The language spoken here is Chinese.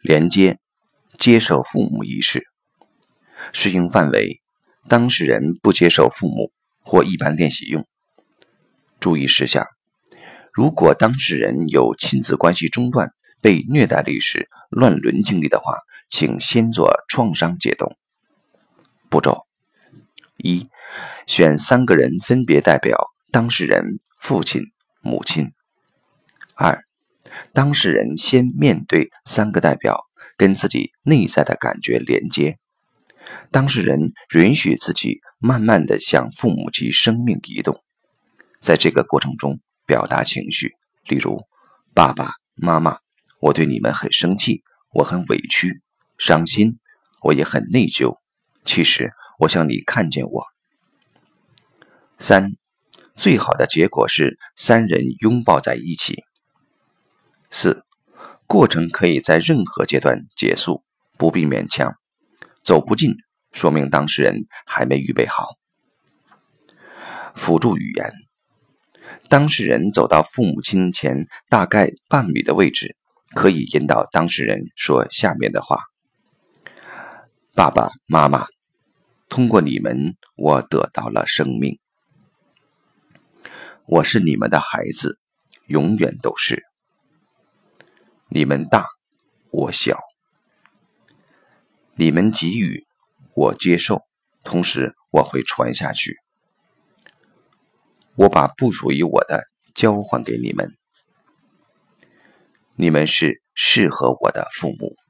连接接受父母仪式。适用范围：当事人不接受父母或一般练习用。注意事项：如果当事人有亲子关系中断、被虐待历史、乱伦经历的话，请先做创伤解冻。步骤：一、选三个人分别代表当事人父亲、母亲。二、当事人先面对三个代表，跟自己内在的感觉连接。当事人允许自己慢慢的向父母及生命移动，在这个过程中表达情绪，例如：爸爸妈妈，我对你们很生气，我很委屈、伤心，我也很内疚。其实我想你看见我。三，最好的结果是三人拥抱在一起。四，过程可以在任何阶段结束，不必勉强。走不进，说明当事人还没预备好。辅助语言：当事人走到父母亲前大概半米的位置，可以引导当事人说下面的话：“爸爸妈妈，通过你们，我得到了生命。我是你们的孩子，永远都是。你们大，我小。”你们给予，我接受，同时我会传下去。我把不属于我的交还给你们。你们是适合我的父母。